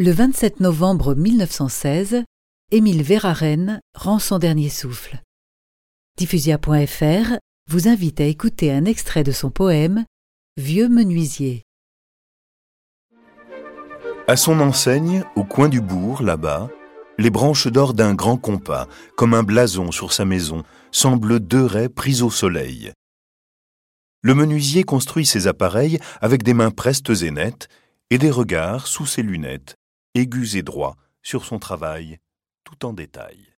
Le 27 novembre 1916, Émile Verhaeren rend son dernier souffle. Diffusia.fr vous invite à écouter un extrait de son poème Vieux menuisier. À son enseigne, au coin du bourg, là-bas, les branches d'or d'un grand compas, comme un blason sur sa maison, semblent deux raies prises au soleil. Le menuisier construit ses appareils avec des mains prestes et nettes et des regards sous ses lunettes aigus et droits, sur son travail, tout en détail.